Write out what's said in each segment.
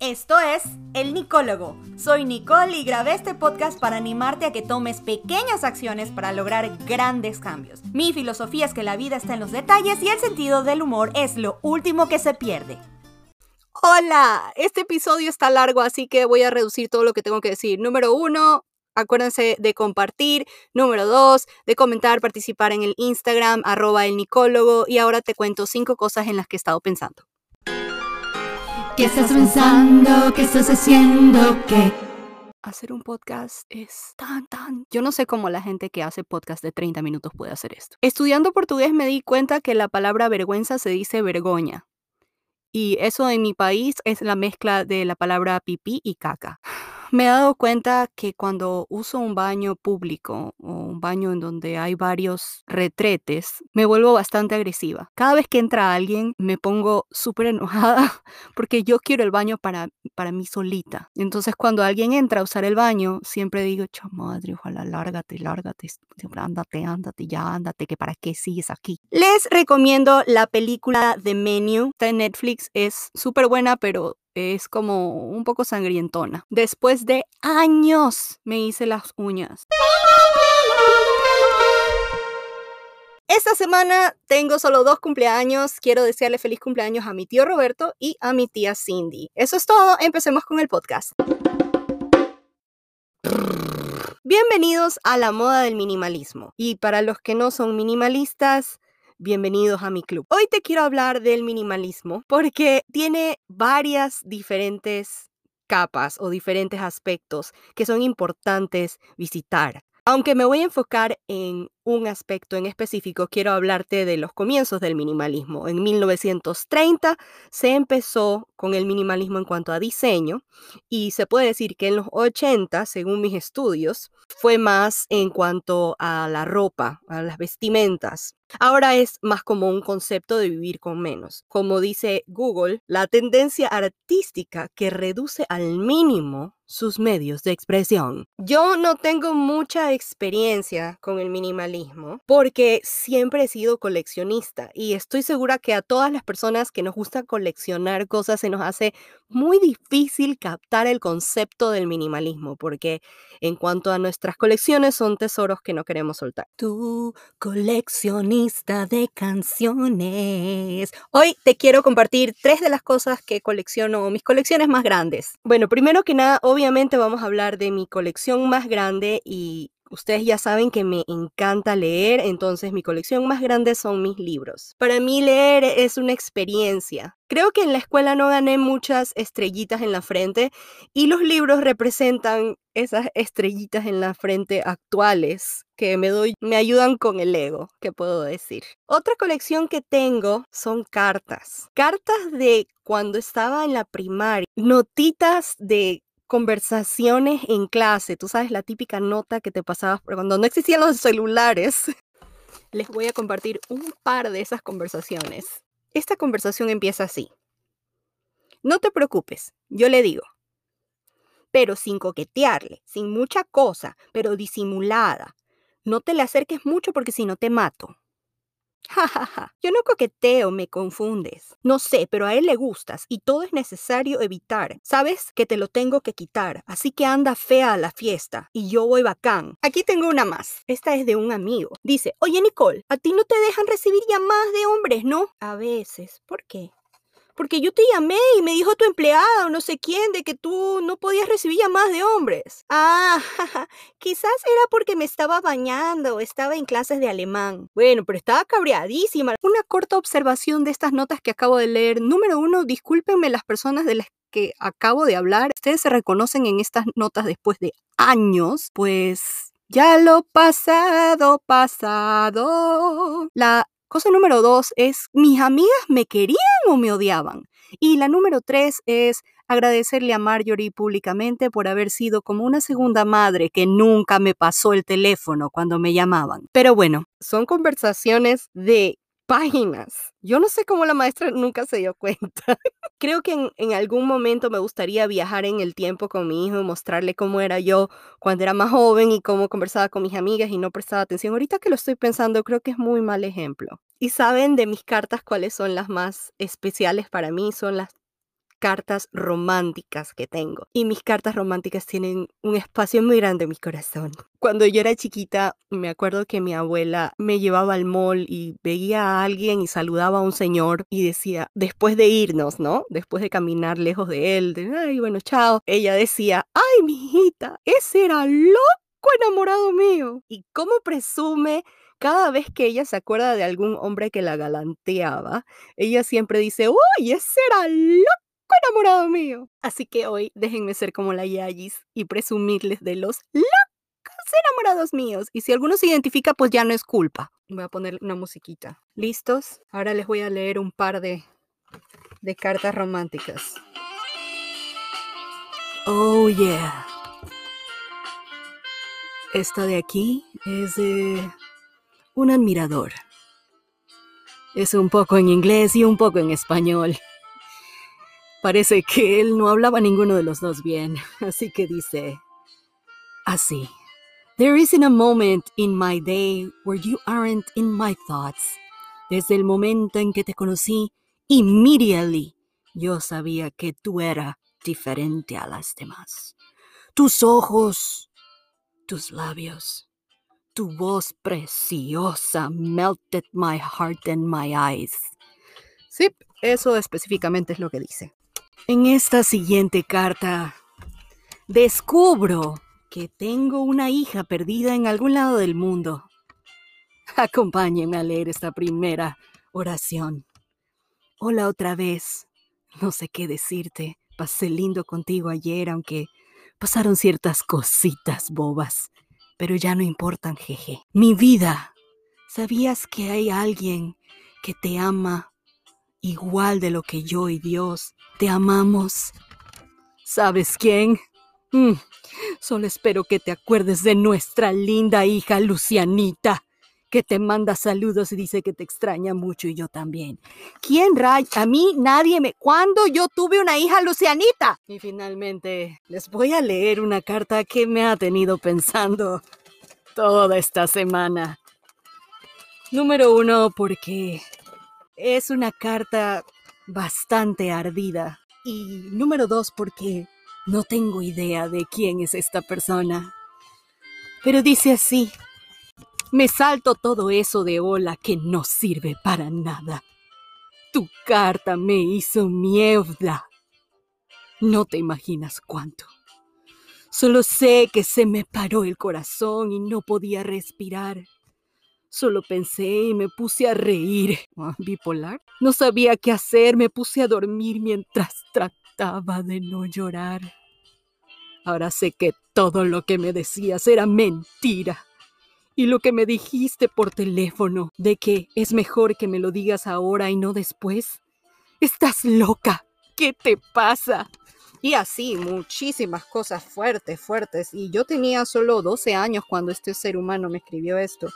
Esto es El Nicólogo. Soy Nicole y grabé este podcast para animarte a que tomes pequeñas acciones para lograr grandes cambios. Mi filosofía es que la vida está en los detalles y el sentido del humor es lo último que se pierde. Hola, este episodio está largo, así que voy a reducir todo lo que tengo que decir. Número uno, acuérdense de compartir. Número dos, de comentar, participar en el Instagram, arroba el nicólogo. Y ahora te cuento cinco cosas en las que he estado pensando. ¿Qué estás pensando? ¿Qué estás haciendo? ¿Qué? Hacer un podcast es tan, tan... Yo no sé cómo la gente que hace podcast de 30 minutos puede hacer esto. Estudiando portugués me di cuenta que la palabra vergüenza se dice vergoña. Y eso en mi país es la mezcla de la palabra pipí y caca me he dado cuenta que cuando uso un baño público o un baño en donde hay varios retretes, me vuelvo bastante agresiva. Cada vez que entra alguien me pongo súper enojada porque yo quiero el baño para, para mí solita. Entonces cuando alguien entra a usar el baño, siempre digo, chamadre, ojalá lárgate, lárgate, ándate, ándate, ya ándate, que para qué sigues aquí. Les recomiendo la película The Menu. Está en Netflix, es súper buena, pero es como un poco sangrientona. Después de años me hice las uñas. Esta semana tengo solo dos cumpleaños. Quiero desearle feliz cumpleaños a mi tío Roberto y a mi tía Cindy. Eso es todo. Empecemos con el podcast. Bienvenidos a la moda del minimalismo. Y para los que no son minimalistas, bienvenidos a mi club. Hoy te quiero hablar del minimalismo porque tiene varias diferentes capas o diferentes aspectos que son importantes visitar. Aunque me voy a enfocar en un aspecto en específico, quiero hablarte de los comienzos del minimalismo. En 1930 se empezó con el minimalismo en cuanto a diseño y se puede decir que en los 80, según mis estudios, fue más en cuanto a la ropa, a las vestimentas. Ahora es más como un concepto de vivir con menos. Como dice Google, la tendencia artística que reduce al mínimo sus medios de expresión. Yo no tengo mucha experiencia con el minimalismo porque siempre he sido coleccionista y estoy segura que a todas las personas que nos gusta coleccionar cosas se nos hace muy difícil captar el concepto del minimalismo porque en cuanto a nuestras colecciones son tesoros que no queremos soltar. Tu coleccionista de canciones. Hoy te quiero compartir tres de las cosas que colecciono, mis colecciones más grandes. Bueno, primero que nada, obviamente vamos a hablar de mi colección más grande y Ustedes ya saben que me encanta leer, entonces mi colección más grande son mis libros. Para mí leer es una experiencia. Creo que en la escuela no gané muchas estrellitas en la frente y los libros representan esas estrellitas en la frente actuales que me doy, me ayudan con el ego, ¿qué puedo decir? Otra colección que tengo son cartas. Cartas de cuando estaba en la primaria, notitas de conversaciones en clase, tú sabes, la típica nota que te pasabas cuando no existían los celulares. Les voy a compartir un par de esas conversaciones. Esta conversación empieza así. No te preocupes, yo le digo, pero sin coquetearle, sin mucha cosa, pero disimulada. No te le acerques mucho porque si no te mato. Ja, ja, ja. Yo no coqueteo, me confundes. No sé, pero a él le gustas y todo es necesario evitar. Sabes que te lo tengo que quitar, así que anda fea a la fiesta y yo voy bacán. Aquí tengo una más. Esta es de un amigo. Dice, oye Nicole, a ti no te dejan recibir llamadas de hombres, ¿no? A veces. ¿Por qué? Porque yo te llamé y me dijo tu empleada o no sé quién de que tú no podías recibir llamadas de hombres. Ah, quizás era porque me estaba bañando o estaba en clases de alemán. Bueno, pero estaba cabreadísima. Una corta observación de estas notas que acabo de leer. Número uno, discúlpenme las personas de las que acabo de hablar. Ustedes se reconocen en estas notas después de años, pues ya lo pasado, pasado. La Cosa número dos es, ¿mis amigas me querían o me odiaban? Y la número tres es agradecerle a Marjorie públicamente por haber sido como una segunda madre que nunca me pasó el teléfono cuando me llamaban. Pero bueno, son conversaciones de páginas. Yo no sé cómo la maestra nunca se dio cuenta. Creo que en, algún momento me gustaría viajar en el tiempo con mi hijo y mostrarle cómo era yo cuando era más joven y cómo conversaba con mis amigas y no prestaba atención. Ahorita que lo estoy pensando, creo que es muy mal ejemplo. Y saben de mis cartas cuáles son las más especiales para mí, son las cartas románticas que tengo. Y mis cartas románticas tienen un espacio muy grande en mi corazón. Cuando yo era chiquita, me acuerdo que mi abuela me llevaba al mall y veía a alguien y saludaba a un señor y decía, después de irnos, ¿no? Después de caminar lejos de él, de, ay, bueno, chao, ella decía, ay, mi hijita, ese era loco enamorado mío. ¿Y cómo presume cada vez que ella se acuerda de algún hombre que la galanteaba, ella siempre dice, ¡Uy, ese era loco enamorado mío! Así que hoy déjenme ser como la Yayis y presumirles de los locos enamorados míos. Y si alguno se identifica, pues ya no es culpa. Voy a poner una musiquita. ¿Listos? Ahora les voy a leer un par de, de cartas románticas. Oh, yeah. Esta de aquí es de un admirador. Es un poco en inglés y un poco en español. Parece que él no hablaba ninguno de los dos bien, así que dice así. There isn't a moment in my day where you aren't in my thoughts. Desde el momento en que te conocí, immediately yo sabía que tú eras diferente a las demás. Tus ojos, tus labios, tu voz preciosa melted my heart and my eyes. Sí, eso específicamente es lo que dice. En esta siguiente carta, descubro que tengo una hija perdida en algún lado del mundo. Acompáñenme a leer esta primera oración. Hola otra vez. No sé qué decirte. Pasé lindo contigo ayer, aunque pasaron ciertas cositas bobas pero ya no importan, jeje. Mi vida, ¿sabías que hay alguien que te ama igual de lo que yo y Dios te amamos? ¿Sabes quién? Mm, solo espero que te acuerdes de nuestra linda hija Lucianita que te manda saludos y dice que te extraña mucho y yo también. ¿Quién raya? A mí nadie me... ¿Cuándo yo tuve una hija Lucianita? Y finalmente les voy a leer una carta que me ha tenido pensando toda esta semana. Número uno, porque es una carta bastante ardida. Y número dos, porque no tengo idea de quién es esta persona. Pero dice así. Me salto todo eso de hola que no sirve para nada. Tu carta me hizo mierda. No te imaginas cuánto. Solo sé que se me paró el corazón y no podía respirar. Solo pensé y me puse a reír. Ah, ¿Bipolar? No sabía qué hacer, me puse a dormir mientras trataba de no llorar. Ahora sé que todo lo que me decías era mentira. Y lo que me dijiste por teléfono, de que es mejor que me lo digas ahora y no después. Estás loca. ¿Qué te pasa? Y así, muchísimas cosas fuertes, fuertes. Y yo tenía solo 12 años cuando este ser humano me escribió esto.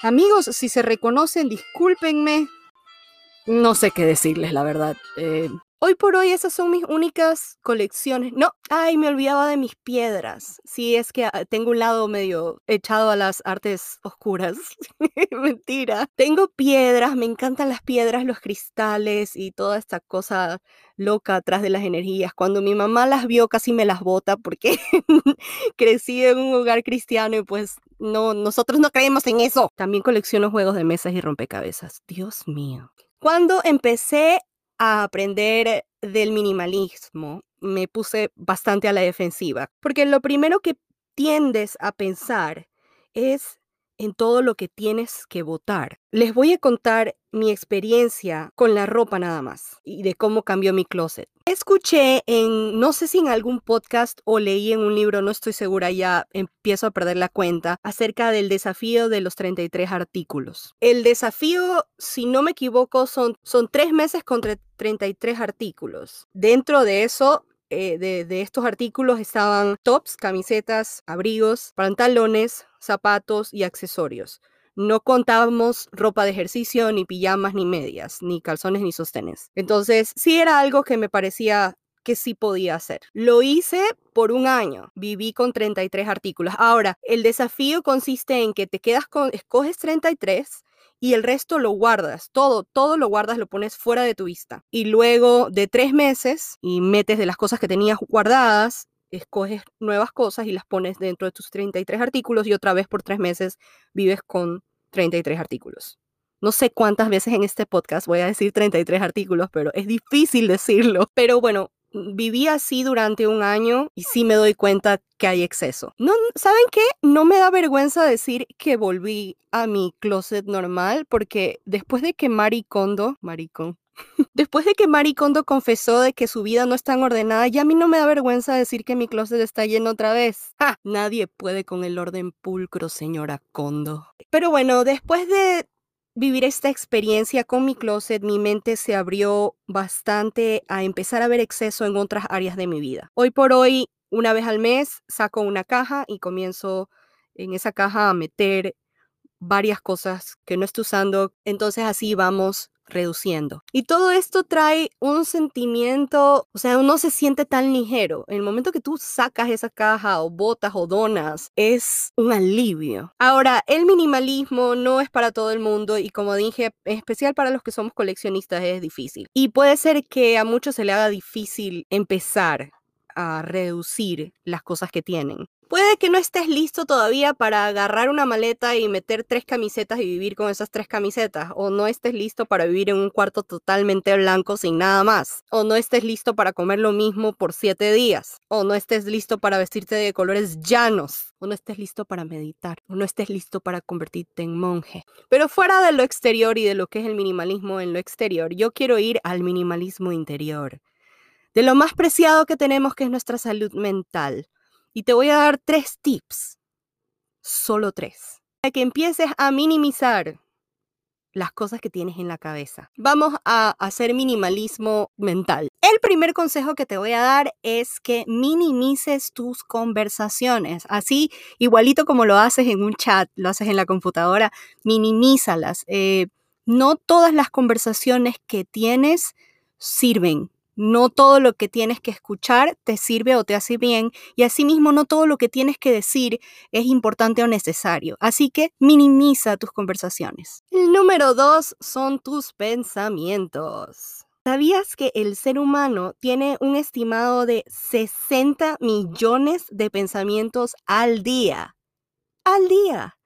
Amigos, si se reconocen, discúlpenme. No sé qué decirles, la verdad. Eh, Hoy por hoy esas son mis únicas colecciones. No, ay, me olvidaba de mis piedras. Sí, es que ah, tengo un lado medio echado a las artes oscuras. Mentira. Tengo piedras, me encantan las piedras, los cristales y toda esta cosa loca atrás de las energías. Cuando mi mamá las vio casi me las bota porque crecí en un hogar cristiano y pues no, nosotros no creemos en eso. También colecciono juegos de mesas y rompecabezas. Dios mío. Cuando empecé a aprender del minimalismo, me puse bastante a la defensiva, porque lo primero que tiendes a pensar es en todo lo que tienes que votar. Les voy a contar mi experiencia con la ropa nada más y de cómo cambió mi closet. Escuché en, no sé si en algún podcast o leí en un libro, no estoy segura, ya empiezo a perder la cuenta, acerca del desafío de los 33 artículos. El desafío, si no me equivoco, son, son tres meses contra 33 artículos. Dentro de eso, eh, de, de, estos artículos estaban tops, camisetas, abrigos, pantalones, zapatos y accesorios. No contábamos ropa de ejercicio, ni pijamas, ni medias, ni calzones, ni sostenes. Entonces, sí era algo que me parecía que sí podía hacer. Lo hice por un año, viví con 33 artículos. Ahora, el desafío consiste en que te quedas con, escoges 33 y el resto lo guardas, todo, todo lo guardas, lo pones fuera de tu vista. Y luego de tres meses y metes de las cosas que tenías guardadas, escoges nuevas cosas y las pones dentro de tus 33 artículos y otra vez por tres meses vives con 33 artículos. No sé cuántas veces en este podcast voy a decir 33 artículos, pero es difícil decirlo. Pero bueno, viví así durante un año y sí me doy cuenta que hay exceso. No, ¿saben qué? No me da vergüenza decir que volví a mi closet normal porque después de que Mari Kondo, Después de que Mari Kondo confesó de que su vida no es tan ordenada, ya a mí no me da vergüenza decir que mi closet está lleno otra vez. ¡Ja! Nadie puede con el orden pulcro, señora Kondo. Pero bueno, después de vivir esta experiencia con mi closet, mi mente se abrió bastante a empezar a ver exceso en otras áreas de mi vida. Hoy por hoy, una vez al mes, saco una caja y comienzo en esa caja a meter varias cosas que no estoy usando. Entonces así vamos reduciendo. Y todo esto trae un sentimiento, o sea, uno se siente tan ligero. En el momento que tú sacas esa caja o botas o donas, es un alivio. Ahora, el minimalismo no es para todo el mundo y como dije, en especial para los que somos coleccionistas es difícil. Y puede ser que a muchos se le haga difícil empezar a reducir las cosas que tienen. Puede que no estés listo todavía para agarrar una maleta y meter tres camisetas y vivir con esas tres camisetas, o no estés listo para vivir en un cuarto totalmente blanco sin nada más, o no estés listo para comer lo mismo por siete días, o no estés listo para vestirte de colores llanos, o no estés listo para meditar, o no estés listo para convertirte en monje. Pero fuera de lo exterior y de lo que es el minimalismo en lo exterior, yo quiero ir al minimalismo interior, de lo más preciado que tenemos que es nuestra salud mental y te voy a dar tres tips, solo tres, para que empieces a minimizar las cosas que tienes en la cabeza. Vamos a hacer minimalismo mental. El primer consejo que te voy a dar es que minimices tus conversaciones. Así, igualito como lo haces en un chat, lo haces en la computadora, minimízalas. Eh, no todas las conversaciones que tienes sirven no todo lo que tienes que escuchar te sirve o te hace bien y asimismo no todo lo que tienes que decir es importante o necesario. Así que minimiza tus conversaciones. El número dos son tus pensamientos. ¿Sabías que el ser humano tiene un estimado de 60 millones de pensamientos al día? Al día.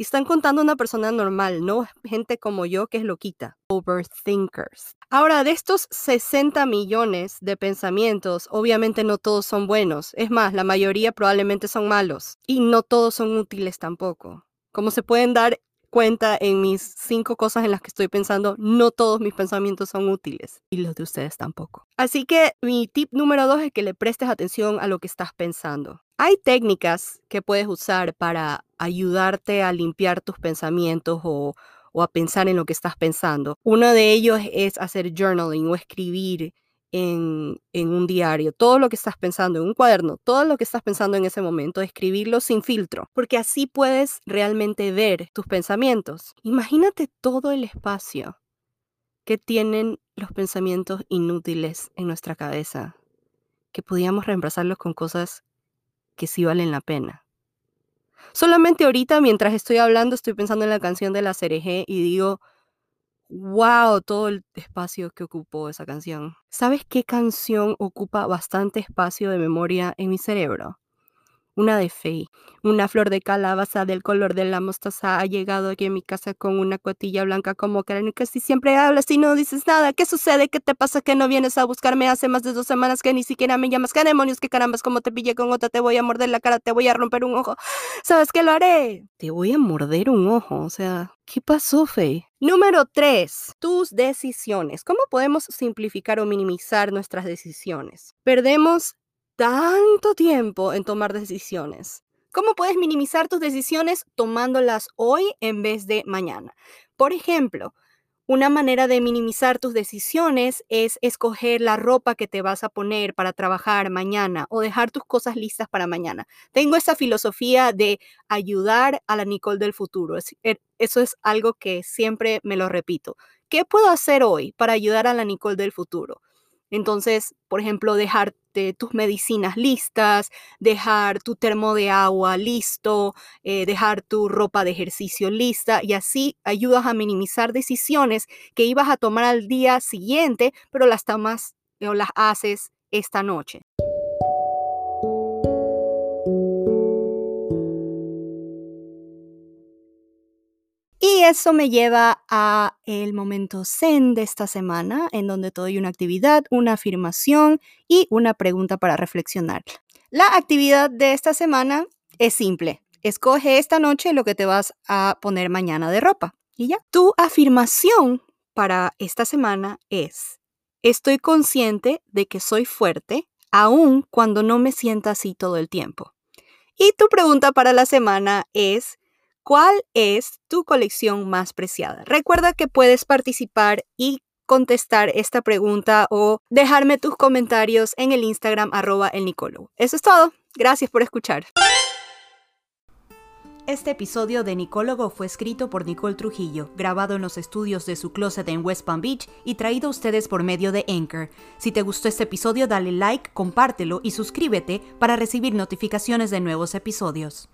Y están contando una persona normal, no gente como yo que es loquita. Overthinkers. Ahora, de estos 60 millones de pensamientos, obviamente no todos son buenos. Es más, la mayoría probablemente son malos. Y no todos son útiles tampoco. Como se pueden dar cuenta en mis cinco cosas en las que estoy pensando, no todos mis pensamientos son útiles y los de ustedes tampoco. Así que mi tip número dos es que le prestes atención a lo que estás pensando. Hay técnicas que puedes usar para ayudarte a limpiar tus pensamientos o, a pensar en lo que estás pensando. Uno de ellos es hacer journaling o escribir en, un diario, todo lo que estás pensando, en un cuaderno, todo lo que estás pensando en ese momento, escribirlo sin filtro, porque así puedes realmente ver tus pensamientos. Imagínate todo el espacio que tienen los pensamientos inútiles en nuestra cabeza, que podíamos reemplazarlos con cosas que sí valen la pena. Solamente ahorita, mientras estoy hablando, estoy pensando en la canción de la CRG y digo, wow, todo el espacio que ocupó esa canción. ¿Sabes qué canción ocupa bastante espacio de memoria en mi cerebro? Una de fe. Una flor de calabaza del color de la mostaza ha llegado aquí a mi casa con una cotilla blanca como cráneo. Casi siempre hablas y no dices nada. ¿Qué sucede? ¿Qué te pasa que no vienes a buscarme? Hace más de dos semanas que ni siquiera me llamas. ¿Qué demonios? ¿Qué carambas? Como te pillé con otra? Te voy a morder la cara, te voy a romper un ojo. ¿Sabes qué lo haré? Te voy a morder un ojo. O sea, ¿qué pasó, Faye? Número 3. Tus decisiones. ¿Cómo podemos simplificar o minimizar nuestras decisiones? Perdemos tanto tiempo en tomar decisiones. ¿Cómo puedes minimizar tus decisiones tomándolas hoy en vez de mañana? Por ejemplo, una manera de minimizar tus decisiones es escoger la ropa que te vas a poner para trabajar mañana o dejar tus cosas listas para mañana. Tengo esa filosofía de ayudar a la Nicole del futuro. Er, eso es algo que siempre me lo repito. ¿Qué puedo hacer hoy para ayudar a la Nicole del futuro? Entonces, por ejemplo, dejar este, tus medicinas listas, dejar tu termo de agua listo, eh, dejar tu ropa de ejercicio lista y así ayudas a minimizar decisiones que ibas a tomar al día siguiente, pero las tomas o las haces esta noche. Eso me lleva a el momento zen de esta semana, en donde te doy una actividad, una afirmación y una pregunta para reflexionar. La actividad de esta semana es simple. Escoge esta noche lo que te vas a poner mañana de ropa. Y ya. Tu afirmación para esta semana es, estoy consciente de que soy fuerte, aun cuando no me sienta así todo el tiempo. Y tu pregunta para la semana es, ¿Cuál es tu colección más preciada? Recuerda que puedes participar y contestar esta pregunta o dejarme tus comentarios en el Instagram arroba el. Eso es todo. Gracias por escuchar. Este episodio de Nicólogo fue escrito por Nicole Trujillo, grabado en los estudios de su closet en West Palm Beach y traído a ustedes por medio de Anchor. Si te gustó este episodio, dale like, compártelo y suscríbete para recibir notificaciones de nuevos episodios.